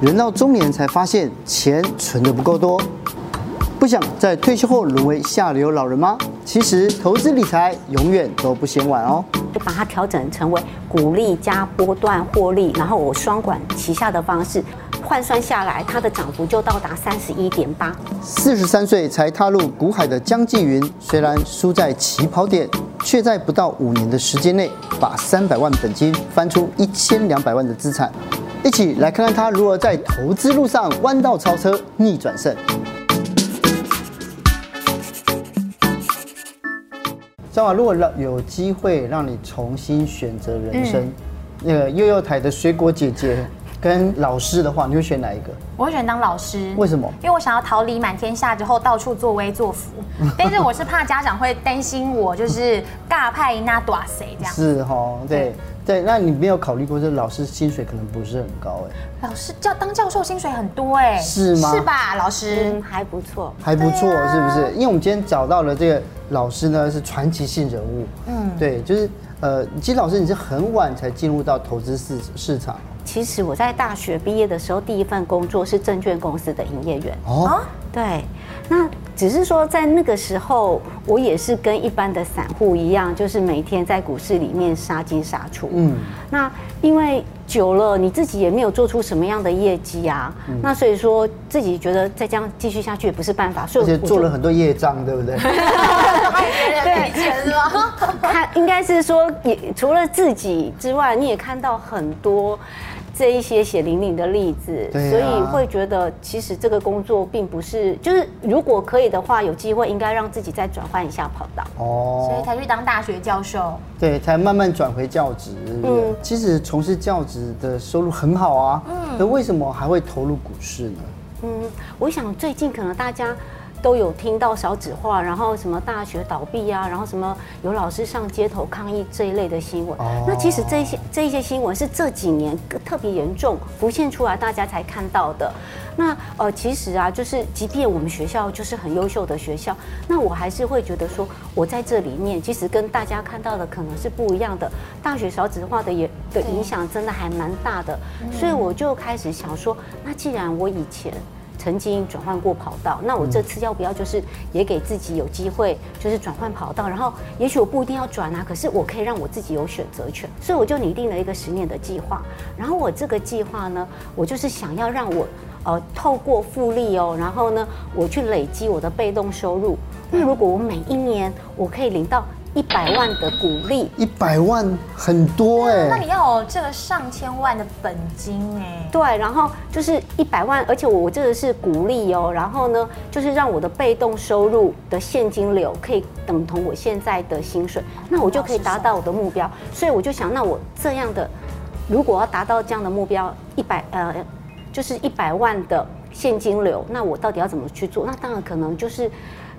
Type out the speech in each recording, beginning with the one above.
人到中年才发现钱存的不够多，不想在退休后沦为下流老人吗？其实投资理财永远都不嫌晚哦。就把它调整成为股利加波段获利，然后我双管齐下的方式，换算下来，它的涨幅就到达三十一点八。四十三岁才踏入股海的江继云，虽然输在起跑点，却在不到五年的时间内，把三百万本金翻出一千两百万的资产。一起来看看他如何在投资路上弯道超车、逆转胜。张华，如果让有机会让你重新选择人生，嗯、那个幼幼台的水果姐姐跟老师的话，你会选哪一个？我会选当老师。为什么？因为我想要逃离满天下之后到处作威作福，但是我是怕家长会担心我就是尬派那多谁这样。是哈，对。对，那你没有考虑过，这老师薪水可能不是很高哎。老师教当教授薪水很多哎，是吗？是吧，老师？嗯，还不错，还不错，啊、是不是？因为我们今天找到了这个老师呢，是传奇性人物。嗯，对，就是呃，其实老师你是很晚才进入到投资市市场。其实我在大学毕业的时候，第一份工作是证券公司的营业员。哦，对，那。只是说，在那个时候，我也是跟一般的散户一样，就是每天在股市里面杀进杀出。嗯，那因为久了，你自己也没有做出什么样的业绩啊。嗯、那所以说，自己觉得再这样继续下去也不是办法，所以而且做了很多业障，对不对？对，钱是吗？他应该是说，也除了自己之外，你也看到很多。这一些血淋淋的例子，所以会觉得其实这个工作并不是，就是如果可以的话，有机会应该让自己再转换一下跑道哦，所以才去当大学教授，对，才慢慢转回教职。嗯，其实从事教职的收入很好啊，嗯，那为什么还会投入股市呢？嗯，我想最近可能大家。都有听到少子化，然后什么大学倒闭啊，然后什么有老师上街头抗议这一类的新闻。哦、那其实这些这一些新闻是这几年特别严重浮现出来，大家才看到的。那呃，其实啊，就是即便我们学校就是很优秀的学校，那我还是会觉得说，我在这里面其实跟大家看到的可能是不一样的。大学少子化的也的影响真的还蛮大的，所以我就开始想说，那既然我以前。曾经转换过跑道，那我这次要不要就是也给自己有机会，就是转换跑道？然后也许我不一定要转啊，可是我可以让我自己有选择权，所以我就拟定了一个十年的计划。然后我这个计划呢，我就是想要让我呃透过复利哦，然后呢我去累积我的被动收入。那如果我每一年我可以领到。一百万的股利，一百万很多哎、欸。那你要有这个上千万的本金哎、欸。对，然后就是一百万，而且我我这个是股利哦，然后呢，就是让我的被动收入的现金流可以等同我现在的薪水，那我就可以达到我的目标。所以我就想，那我这样的，如果要达到这样的目标，一百呃，就是一百万的现金流，那我到底要怎么去做？那当然可能就是。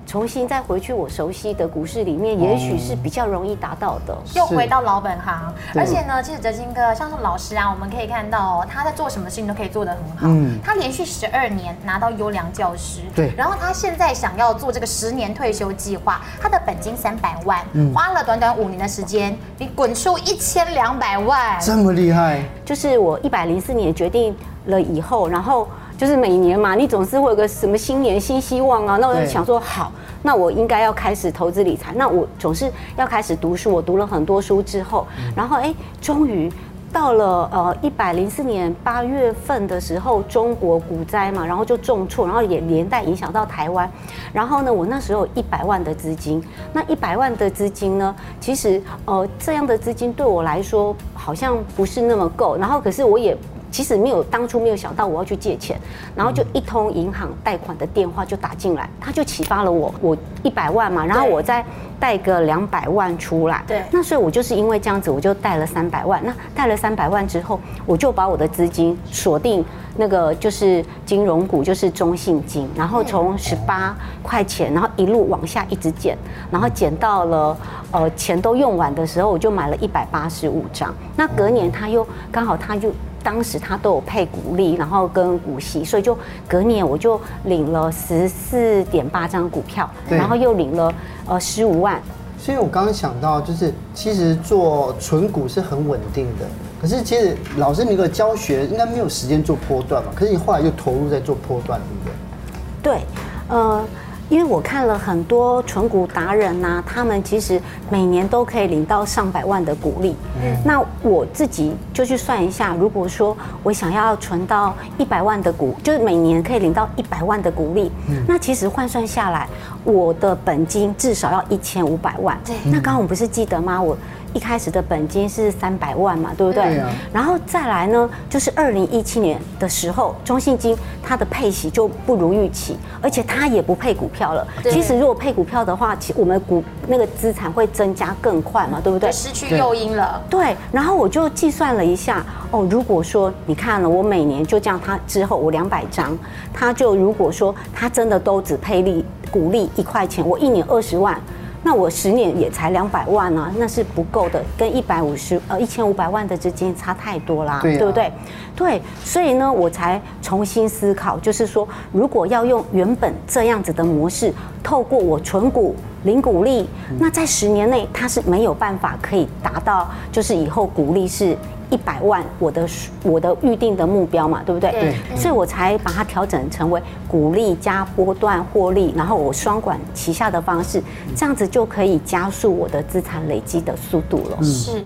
重新再回去我熟悉的股市里面，也许是比较容易达到的。又回到老本行，而且呢，其实哲金哥像是老师啊，我们可以看到哦，他在做什么事情都可以做得很好。嗯，他连续十二年拿到优良教师。对。然后他现在想要做这个十年退休计划，他的本金三百万，花了短短五年的时间，你滚出一千两百万，这么厉害。就是我一百零四年决定了以后，然后。就是每年嘛，你总是会有个什么新年新希望啊。那我就想说，好，那我应该要开始投资理财。那我总是要开始读书。我读了很多书之后，然后哎，终于到了呃一百零四年八月份的时候，中国股灾嘛，然后就重挫，然后也连带影响到台湾。然后呢，我那时候一百万的资金，那一百万的资金呢，其实呃这样的资金对我来说好像不是那么够。然后可是我也。其实没有当初没有想到我要去借钱，然后就一通银行贷款的电话就打进来，他就启发了我，我一百万嘛，然后我再贷个两百万出来，对，那所以我就是因为这样子，我就贷了三百万。那贷了三百万之后，我就把我的资金锁定那个就是金融股，就是中信金，然后从十八块钱，然后一路往下一直减，然后减到了呃钱都用完的时候，我就买了一百八十五张。那隔年他又刚好他就。当时他都有配股利，然后跟股息，所以就隔年我就领了十四点八张股票，然后又领了呃十五万。所以我刚刚想到，就是其实做存股是很稳定的，可是其实老师，你个教学应该没有时间做波段嘛？可是你后来又投入在做波段，对不对？对，呃。因为我看了很多存股达人呐、啊，他们其实每年都可以领到上百万的股利。嗯，那我自己就去算一下，如果说我想要存到一百万的股，就是每年可以领到一百万的股利，嗯，那其实换算下来，我的本金至少要一千五百万。对，那刚刚我们不是记得吗？我。一开始的本金是三百万嘛，对不对？对啊。然后再来呢，就是二零一七年的时候，中信金它的配息就不如预期，而且它也不配股票了。其实如果配股票的话，其我们股那个资产会增加更快嘛，对不对？失去诱因了。对。然后我就计算了一下，哦，如果说你看了我每年就这样，它之后我两百张，它就如果说它真的都只配利股利一块钱，我一年二十万。那我十年也才两百万啊，那是不够的，跟一百五十呃一千五百万的之间差太多啦，对，啊、对不对？对，所以呢，我才重新思考，就是说，如果要用原本这样子的模式，透过我存股领股利，那在十年内它是没有办法可以达到，就是以后股利是。一百万，我的我的预定的目标嘛，对不对？对。所以我才把它调整成为股利加波段获利，然后我双管齐下的方式，这样子就可以加速我的资产累积的速度了。是。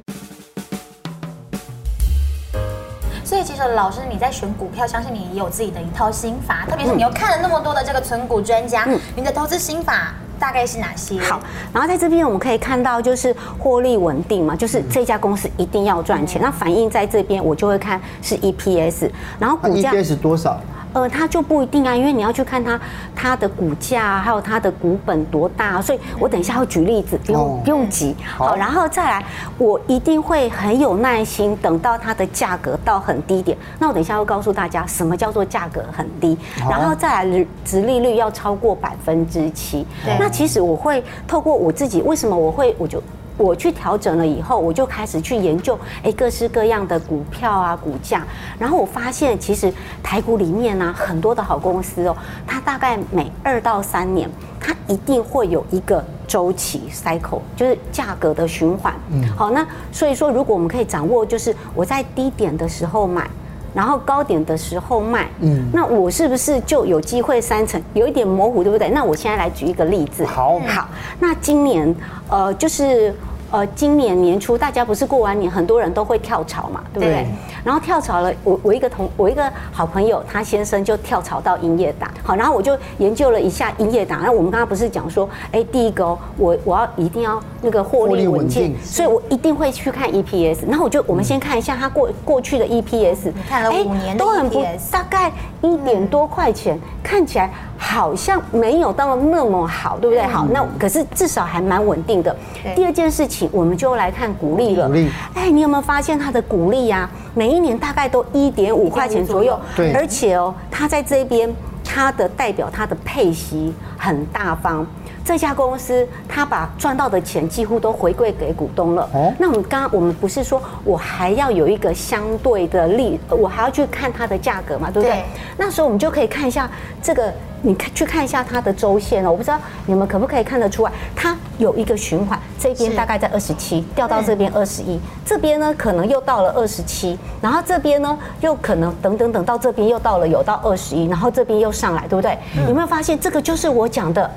老师你在选股票，相信你也有自己的一套心法，特别是你又看了那么多的这个存股专家，你的投资心法。大概是哪些？好，然后在这边我们可以看到，就是获利稳定嘛，就是这家公司一定要赚钱。那反映在这边，我就会看是 EPS，然后股价 EPS 多少？呃，它就不一定啊，因为你要去看它它的股价，还有它的股本多大，所以我等一下会举例子，不用、哦、不用急。好，然后再来，我一定会很有耐心，等到它的价格到很低点。那我等一下会告诉大家什么叫做价格很低，然后再来，值利率要超过百分之七。那其实我会透过我自己，为什么我会我就。我去调整了以后，我就开始去研究，哎，各式各样的股票啊，股价。然后我发现，其实台股里面呢、啊，很多的好公司哦，它大概每二到三年，它一定会有一个周期 cycle，就是价格的循环。嗯，好，那所以说，如果我们可以掌握，就是我在低点的时候买，然后高点的时候卖，嗯，那我是不是就有机会三成？有一点模糊，对不对？那我现在来举一个例子。好，好，那今年，呃，就是。呃，今年年初大家不是过完年，很多人都会跳槽嘛，对不对？对。然后跳槽了，我我一个同我一个好朋友，他先生就跳槽到营业达。好，然后我就研究了一下营业达。那我们刚刚不是讲说，哎，第一个哦，我我要一定要那个获利稳健，所以我一定会去看 EPS。然后我就我们先看一下他过过去的 EPS，你看了五年都很不大概一点多块钱，看起来。好像没有到那么好，对不对？好，那可是至少还蛮稳定的。第二件事情，我们就来看股利了。哎，你有没有发现它的股利呀？每一年大概都一点五块钱左右。对，而且哦，它在这边，它的代表它的配息很大方。这家公司，他把赚到的钱几乎都回馈给股东了。哦，那我们刚刚我们不是说我还要有一个相对的利，我还要去看它的价格嘛，对不对？那时候我们就可以看一下这个。你看，去看一下它的周线哦，我不知道你们可不可以看得出来，它有一个循环，这边大概在二十七，掉到这边二十一，这边呢可能又到了二十七，然后这边呢又可能等等等到这边又到了有到二十一，然后这边又上来，对不对？嗯、有没有发现这个就是我讲的，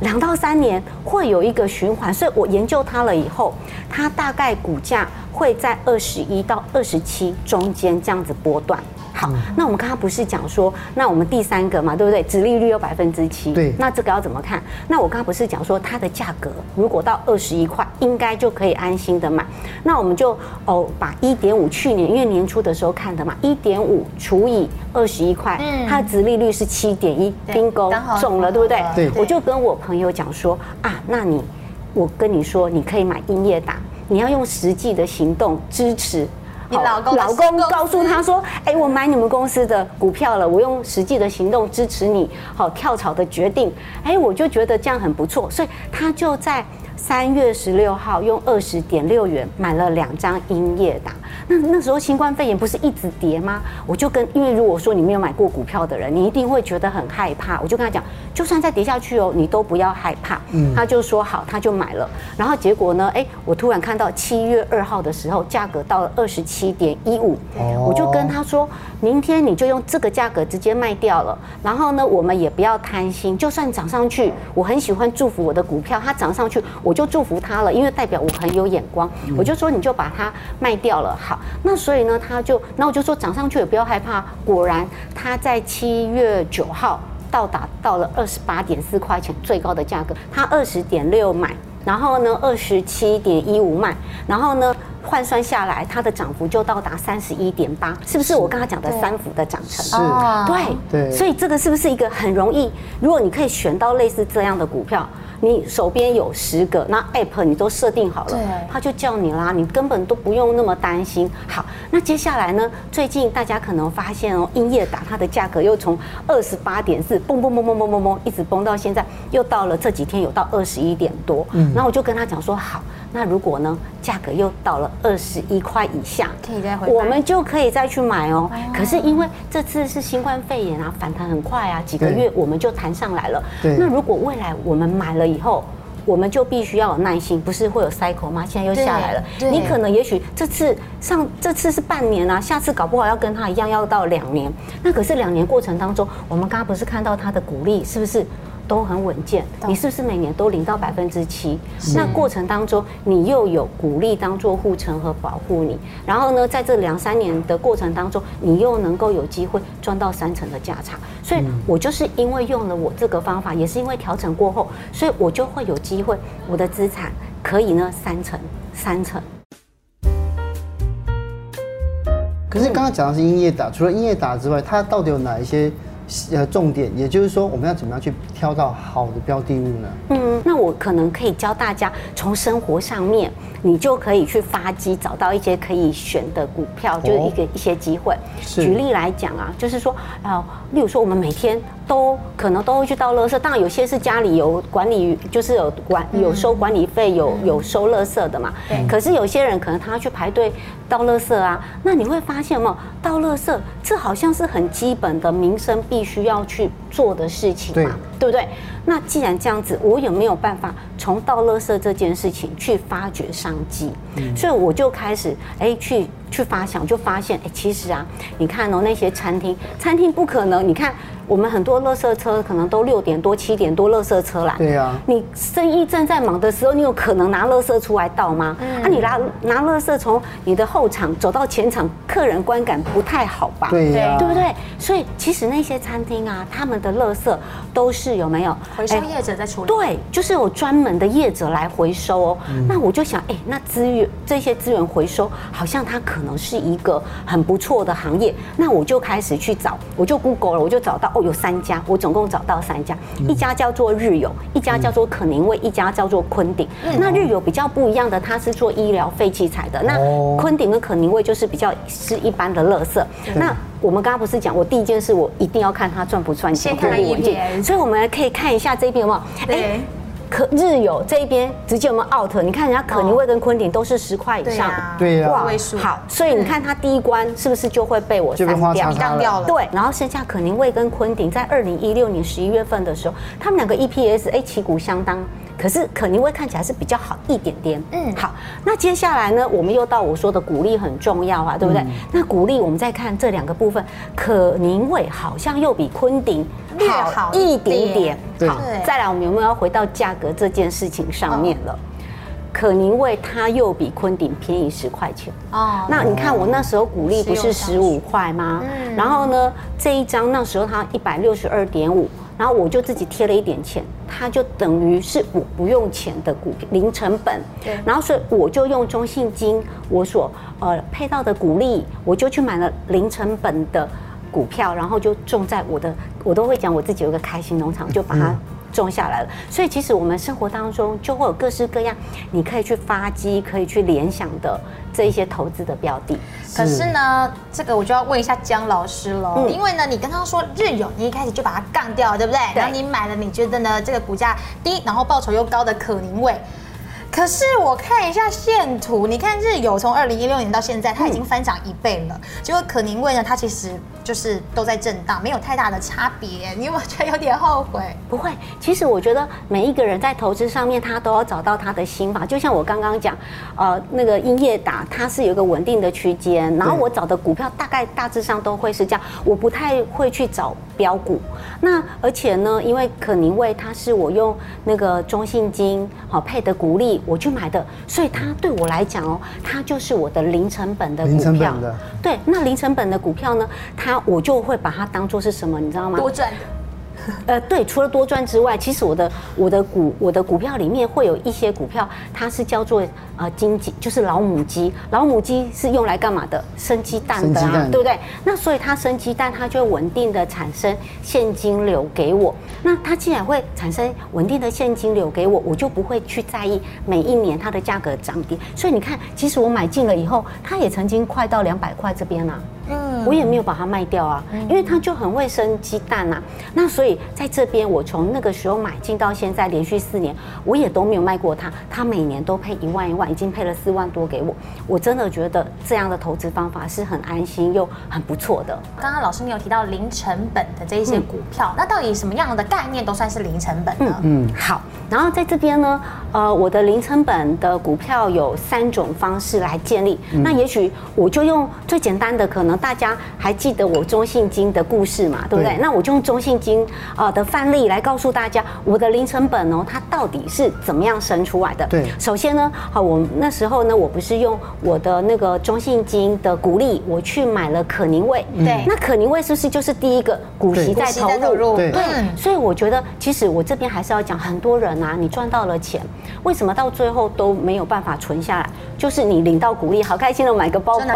两到三年会有一个循环，所以我研究它了以后，它大概股价会在二十一到二十七中间这样子波段。好，那我们刚刚不是讲说，那我们第三个嘛，对不对？殖利率有百分之七，对，那这个要怎么看？那我刚刚不是讲说，它的价格如果到二十一块，应该就可以安心的买。那我们就哦，把一点五去年因为年初的时候看的嘛，一点五除以二十一块，嗯，它的殖利率是七点一，bingo 中了，对不对？对，我就跟我朋友讲说啊，那你，我跟你说，你可以买英业达，你要用实际的行动支持。你老公老公告诉他说：“哎，我买你们公司的股票了，我用实际的行动支持你，好跳槽的决定。哎，我就觉得这样很不错，所以他就在三月十六号用二十点六元买了两张英业达。那那时候新冠肺炎不是一直跌吗？我就跟，因为如果说你没有买过股票的人，你一定会觉得很害怕。我就跟他讲，就算再跌下去哦，你都不要害怕。嗯，他就说好，他就买了。然后结果呢？哎，我突然看到七月二号的时候，价格到了二十七点一五，我就跟他说，明天你就用这个价格直接卖掉了。然后呢，我们也不要贪心，就算涨上去，我很喜欢祝福我的股票，它涨上去我就祝福他了，因为代表我很有眼光。我就说你就把它卖掉了，好。那所以呢，他就，那我就说涨上去也不要害怕。果然，他在七月九号到达到了二十八点四块钱最高的价格，他二十点六买，然后呢二十七点一五卖，然后呢换算下来，它的涨幅就到达三十一点八，是不是我刚刚讲的三幅的涨成？是，对对。所以这个是不是一个很容易？如果你可以选到类似这样的股票。你手边有十个，那 app 你都设定好了，他就叫你啦，你根本都不用那么担心。好，那接下来呢？最近大家可能发现哦，英业达它的价格又从二十八点四蹦蹦蹦蹦蹦蹦蹦一直蹦到现在，又到了这几天有到二十一点多。嗯，然后我就跟他讲说，好，那如果呢，价格又到了二十一块以下，可以再回，我们就可以再去买哦。可是因为这次是新冠肺炎啊，反弹很快啊，几个月我们就弹上来了。那如果未来我们买了以后，我们就必须要有耐心，不是会有 cycle 吗？现在又下来了，你可能也许这次上这次是半年啊，下次搞不好要跟他一样要到两年。那可是两年过程当中，我们刚刚不是看到他的鼓励是不是都很稳健？你是不是每年都领到百分之七？那过程当中你又有鼓励当做护城和保护你，然后呢，在这两三年的过程当中，你又能够有机会赚到三成的价差。所以我就是因为用了我这个方法，也是因为调整过后，所以我就会有机会，我的资产可以呢三成三成。可是刚刚讲的是音乐打，除了音乐打之外，它到底有哪一些呃重点？也就是说，我们要怎么样去挑到好的标的物呢？嗯，那我可能可以教大家从生活上面。你就可以去发机，找到一些可以选的股票，就是一个一些机会。举例来讲啊，就是说，呃，例如说，我们每天都可能都会去倒垃圾，当然有些是家里有管理，就是有管有收管理费，有有收垃圾的嘛。对。可是有些人可能他要去排队倒垃圾啊，那你会发现嘛，倒垃圾这好像是很基本的民生必须要去做的事情嘛，对不对？那既然这样子，我有没有办法从倒垃圾这件事情去发掘商机？嗯，所以我就开始哎去去发想，就发现哎，其实啊，你看哦，那些餐厅，餐厅不可能，你看。我们很多垃圾车可能都六点多七点多垃圾车来。对呀。你生意正在忙的时候，你有可能拿垃圾出来倒吗？嗯。啊，你拿拿垃圾从你的后场走到前场，客人观感不太好吧？对呀。对不对？所以其实那些餐厅啊，他们的垃圾都是有没有回收业者在处理？对，就是有专门的业者来回收哦。那我就想，哎，那资源这些资源回收，好像它可能是一个很不错的行业。那我就开始去找，我就 Google 了，我就找到。哦，有三家，我总共找到三家，一家叫做日友，一家叫做可宁味，一家叫做坤鼎。那日友比较不一样的，它是做医疗废器材的。那坤鼎跟可宁味就是比较是一般的垃圾。那我们刚刚不是讲，我第一件事我一定要看它赚不赚钱，先看 EPS。所以我们可以看一下这边有没有？哎。可日有这一边直接有没有 out？你看人家可宁味跟昆鼎都是十块以上，对呀，啊，好，所以你看它第一关是不是就会被我删掉？当掉了。对，然后剩下可宁味跟昆鼎在二零一六年十一月份的时候，他们两个 EPS 哎旗鼓相当。可是可宁味看起来是比较好一点点，嗯，好，那接下来呢，我们又到我说的鼓励很重要啊，对不对？嗯、那鼓励我们再看这两个部分，可宁味好像又比昆鼎好一点。点，好，再来我们有没有要回到价格这件事情上面了？哦、可宁味它又比昆鼎便宜十块钱。哦，那你看我那时候鼓励不是十五块吗？嗯，然后呢，这一张那时候它一百六十二点五。然后我就自己贴了一点钱，它就等于是我不用钱的股零成本。对。然后所以我就用中信金我所呃配到的股利，我就去买了零成本的股票，然后就种在我的，我都会讲我自己有个开心农场，就把它种下来了。所以其实我们生活当中就会有各式各样，你可以去发机，可以去联想的。这一些投资的标的，可是呢，这个我就要问一下姜老师喽，嗯、因为呢，你跟他说日友，你一开始就把它杠掉了，对不对？对。然后你买了，你觉得呢？这个股价低，然后报酬又高的可宁味，可是我看一下线图，你看日有从二零一六年到现在，它已经翻涨一倍了。结果可宁味呢，它其实就是都在震荡，没有太大的差别。你有没有觉得有点后悔？不会，其实我觉得每一个人在投资上面，他都要找到他的心法。就像我刚刚讲，呃，那个英业达，它是有一个稳定的区间，然后我找的股票大概大致上都会是这样，我不太会去找标股。那而且呢，因为可宁味它是我用那个中信金好配的股利。我去买的，所以它对我来讲哦，它就是我的零成本的股票。零成本的。对，那零成本的股票呢，它我就会把它当做是什么，你知道吗？多赚的。呃，对，除了多赚之外，其实我的我的股我的股票里面会有一些股票，它是叫做呃金鸡，就是老母鸡。老母鸡是用来干嘛的？生鸡蛋的啊，对不对？那所以它生鸡蛋，它就会稳定的产生现金流给我。那它既然会产生稳定的现金流给我，我就不会去在意每一年它的价格涨跌。所以你看，其实我买进了以后，它也曾经快到两百块这边了。嗯，我也没有把它卖掉啊，因为它就很会生鸡蛋呐。那所以在这边，我从那个时候买进到现在，连续四年，我也都没有卖过它。它每年都配一万一万，已经配了四万多给我。我真的觉得这样的投资方法是很安心又很不错的。刚刚老师你有提到零成本的这一些股票，那到底什么样的概念都算是零成本呢？嗯，好。然后在这边呢，呃，我的零成本的股票有三种方式来建立。那也许我就用最简单的可能。大家还记得我中信金的故事嘛？对不对？对，那我就用中信金啊的范例来告诉大家，我的零成本哦，它到底是怎么样生出来的？对，首先呢，好，我那时候呢，我不是用我的那个中信金的股利，我去买了可宁味。对，那可宁味是不是就是第一个股息在投入？对，对，所以我觉得，其实我这边还是要讲，很多人啊，你赚到了钱，为什么到最后都没有办法存下来？就是你领到股利，好开心的买个包包，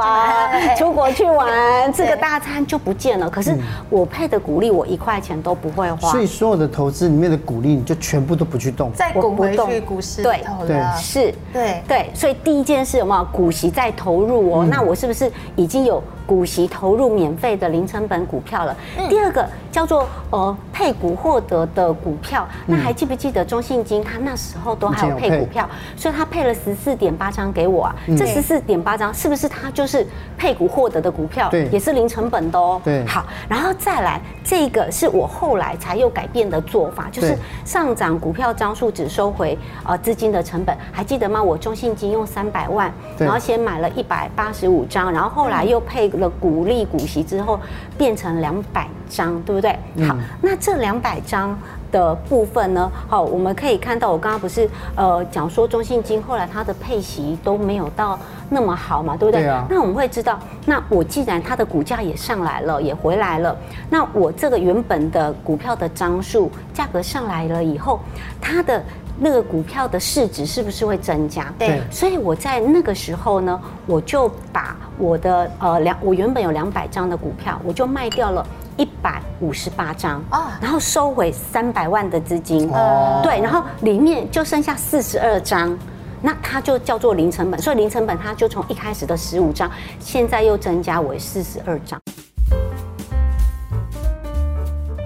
出国去玩。这个大餐就不见了。可是我配的鼓励，我一块钱都不会花。所以所有的投资里面的鼓励，你就全部都不去动，再滚回去股市对对是，对对。所以第一件事有没有股息再投入哦？那我是不是已经有？股息投入免费的零成本股票了。第二个叫做呃配股获得的股票，那还记不记得中信金？他那时候都还有配股票，所以他配了十四点八张给我啊。这十四点八张是不是他就是配股获得的股票？对，也是零成本的哦。对，好，然后再来这个是我后来才又改变的做法，就是上涨股票张数只收回呃资金的成本，还记得吗？我中信金用三百万，然后先买了一百八十五张，然后后来又配。了股利股息之后变成两百张，对不对？好，那这两百张的部分呢？好，我们可以看到，我刚刚不是呃讲说中信金后来它的配息都没有到那么好嘛，对不对？对啊。那我们会知道，那我既然它的股价也上来了，也回来了，那我这个原本的股票的张数价格上来了以后，它的。那个股票的市值是不是会增加？对，所以我在那个时候呢，我就把我的呃两，我原本有两百张的股票，我就卖掉了一百五十八张啊，然后收回三百万的资金哦，对，然后里面就剩下四十二张，那它就叫做零成本，所以零成本它就从一开始的十五张，现在又增加为四十二张。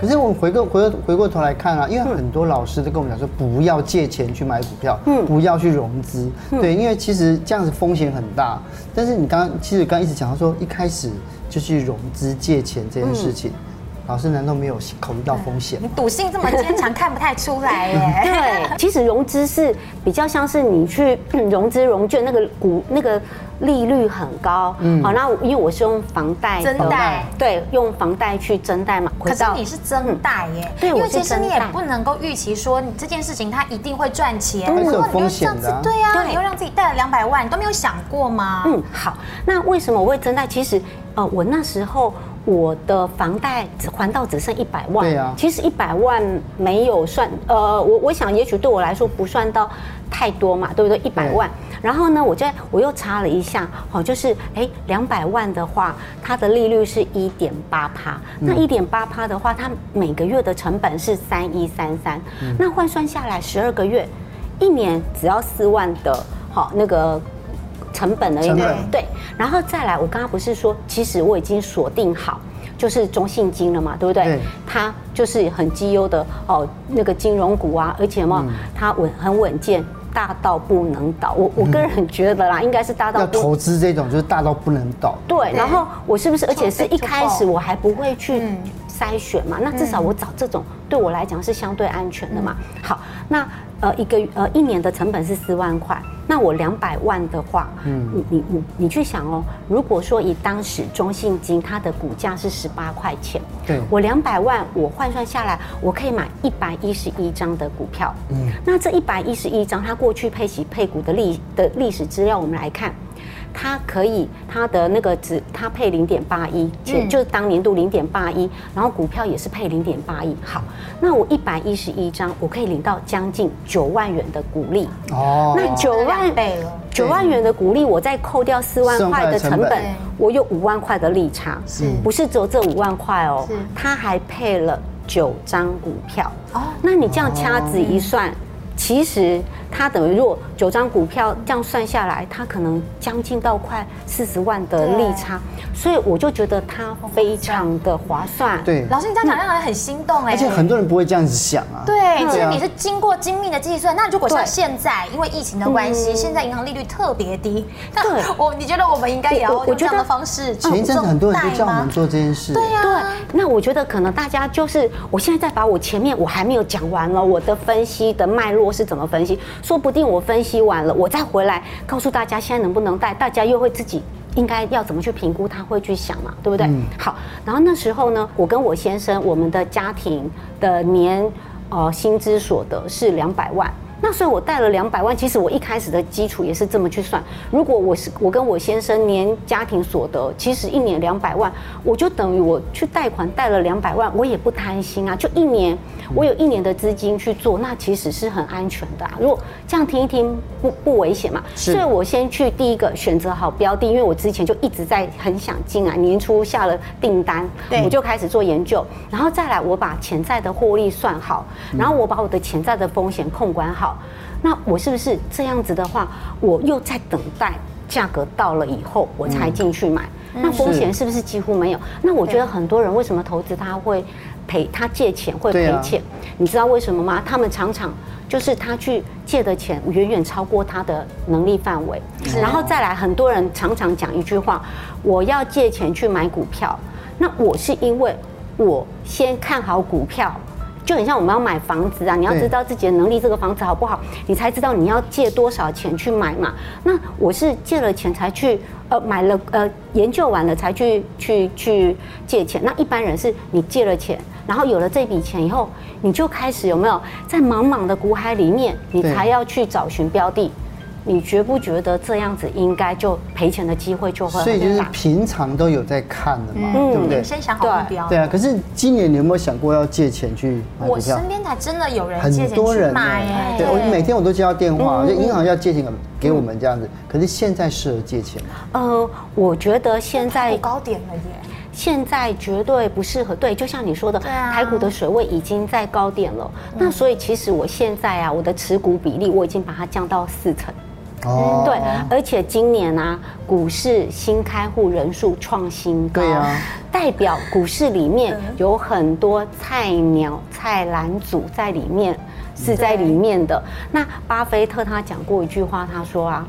可是我们回过回过回过头来看啊，因为很多老师都跟我们讲说，不要借钱去买股票，嗯，不要去融资，对，因为其实这样子风险很大。但是你刚刚其实刚刚一直讲到说，一开始就去融资借钱这件事情。老师难道没有考虑到风险？你赌性这么坚强，看不太出来耶。对，其实融资是比较像是你去融资融券，那个股那个利率很高。嗯，好，那因为我是用房贷增贷，对，用房贷去增贷嘛。可是你是增贷耶，对，因为其实你也不能够预期说你这件事情它一定会赚钱，都是有风险的。对呀，你又让自己贷了两百万，你都没有想过吗？嗯，好，那为什么我会增贷？其实呃，我那时候。我的房贷只还到只剩一百万，对啊，其实一百万没有算，呃，我我想也许对我来说不算到太多嘛，对不对？一百万，然后呢，我在我又查了一下，好，就是哎，两百万的话，它的利率是一点八趴，那一点八趴的话，它每个月的成本是三一三三，那换算下来十二个月，一年只要四万的，好那个。成本的一个对，然后再来，我刚刚不是说，其实我已经锁定好，就是中信金了嘛，对不对？对，它就是很绩优的哦，那个金融股啊，而且嘛，它稳很稳健，大到不能倒。我我个人觉得啦，应该是大到要投资这种就是大到不能倒。对，然后我是不是？而且是一开始我还不会去筛选嘛，那至少我找这种对我来讲是相对安全的嘛。好，那。呃，一个呃一年的成本是四万块，那我两百万的话，嗯，你你你你去想哦，如果说以当时中信金它的股价是十八块钱，对，我两百万我换算下来，我可以买一百一十一张的股票，嗯，那这一百一十一张它过去配息配股的历的历史资料，我们来看。它可以，它的那个值，它配零点八一，就就是当年度零点八一，然后股票也是配零点八一。好，那我一百一十一张，我可以领到将近九万元的股利。哦，那九万倍了，九万元的股利，我再扣掉四万块的成本，我有五万块的利差。是，不是只有这五万块哦，它还配了九张股票。哦，那你这样掐指一算。其实它等于如果九张股票这样算下来，它可能将近到快四十万的利差，所以我就觉得它非常的划算。对，老师你这样讲让人很心动哎。而且很多人不会这样子想啊。对，其实你是经过精密的计算。那如果像现在，因为疫情的关系，现在银行利率特别低，那，我你觉得我们应该也要用这样的方式？前一阵子很多人就叫我们做这件事。对呀。对，那我觉得可能大家就是，我现在在把我前面我还没有讲完了，我的分析的脉络。是怎么分析？说不定我分析完了，我再回来告诉大家现在能不能带，大家又会自己应该要怎么去评估，他会去想嘛，对不对？嗯、好，然后那时候呢，我跟我先生，我们的家庭的年呃薪资所得是两百万。那所以，我贷了两百万。其实我一开始的基础也是这么去算。如果我是我跟我先生年家庭所得，其实一年两百万，我就等于我去贷款贷了两百万，我也不贪心啊。就一年，我有一年的资金去做，那其实是很安全的啊。如果这样听一听，不不危险嘛？所以我先去第一个选择好标的，因为我之前就一直在很想进啊，年初下了订单，我就开始做研究，然后再来我把潜在的获利算好，然后我把我的潜在的风险控管好。那我是不是这样子的话，我又在等待价格到了以后，我才进去买？嗯、那风险是不是几乎没有？那我觉得很多人为什么投资他会赔，他借钱会赔钱？啊、你知道为什么吗？他们常常就是他去借的钱远远超过他的能力范围，然后再来，很多人常常讲一句话：我要借钱去买股票。那我是因为我先看好股票。就很像我们要买房子啊，你要知道自己的能力，这个房子好不好，你才知道你要借多少钱去买嘛。那我是借了钱才去，呃，买了，呃，研究完了才去去去借钱。那一般人是你借了钱，然后有了这笔钱以后，你就开始有没有在茫茫的股海里面，你才要去找寻标的。你觉不觉得这样子应该就赔钱的机会就会很大？所以就是平常都有在看的嘛，嗯、对不对？先想好目标。对啊，可是今年你有没有想过要借钱去买股票？我身边才真的有人借钱去买，很多人买。对，我每天我都接到电话，就银行要借钱给我们这样子。可是现在适合借钱吗？呃，我觉得现在高点了耶。现在绝对不适合。对，就像你说的，台股的水位已经在高点了。那所以其实我现在啊，我的持股比例我已经把它降到四成。哦，对，而且今年啊，股市新开户人数创新高，对啊，代表股市里面有很多菜鸟、菜篮族在里面，是在里面的。那巴菲特他讲过一句话，他说啊，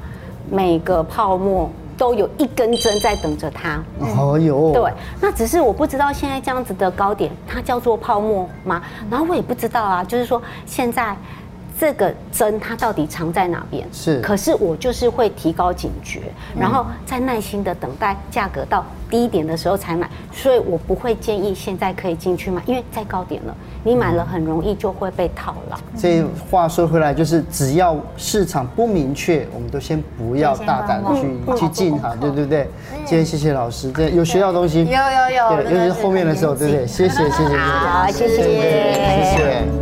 每个泡沫都有一根针在等着他。哦哟，对，那只是我不知道现在这样子的高点，它叫做泡沫吗？然后我也不知道啊，就是说现在。这个针它到底藏在哪边？是，可是我就是会提高警觉，然后再耐心的等待价格到低点的时候才买，所以我不会建议现在可以进去买，因为再高点了，你买了很容易就会被套牢。所以话说回来，就是只要市场不明确，我们都先不要大胆的去去进哈，对对对。今天谢谢老师，这有学到东西，有有有，对，尤其是后面的时候，对不对？谢谢谢谢谢谢，好，谢谢谢谢。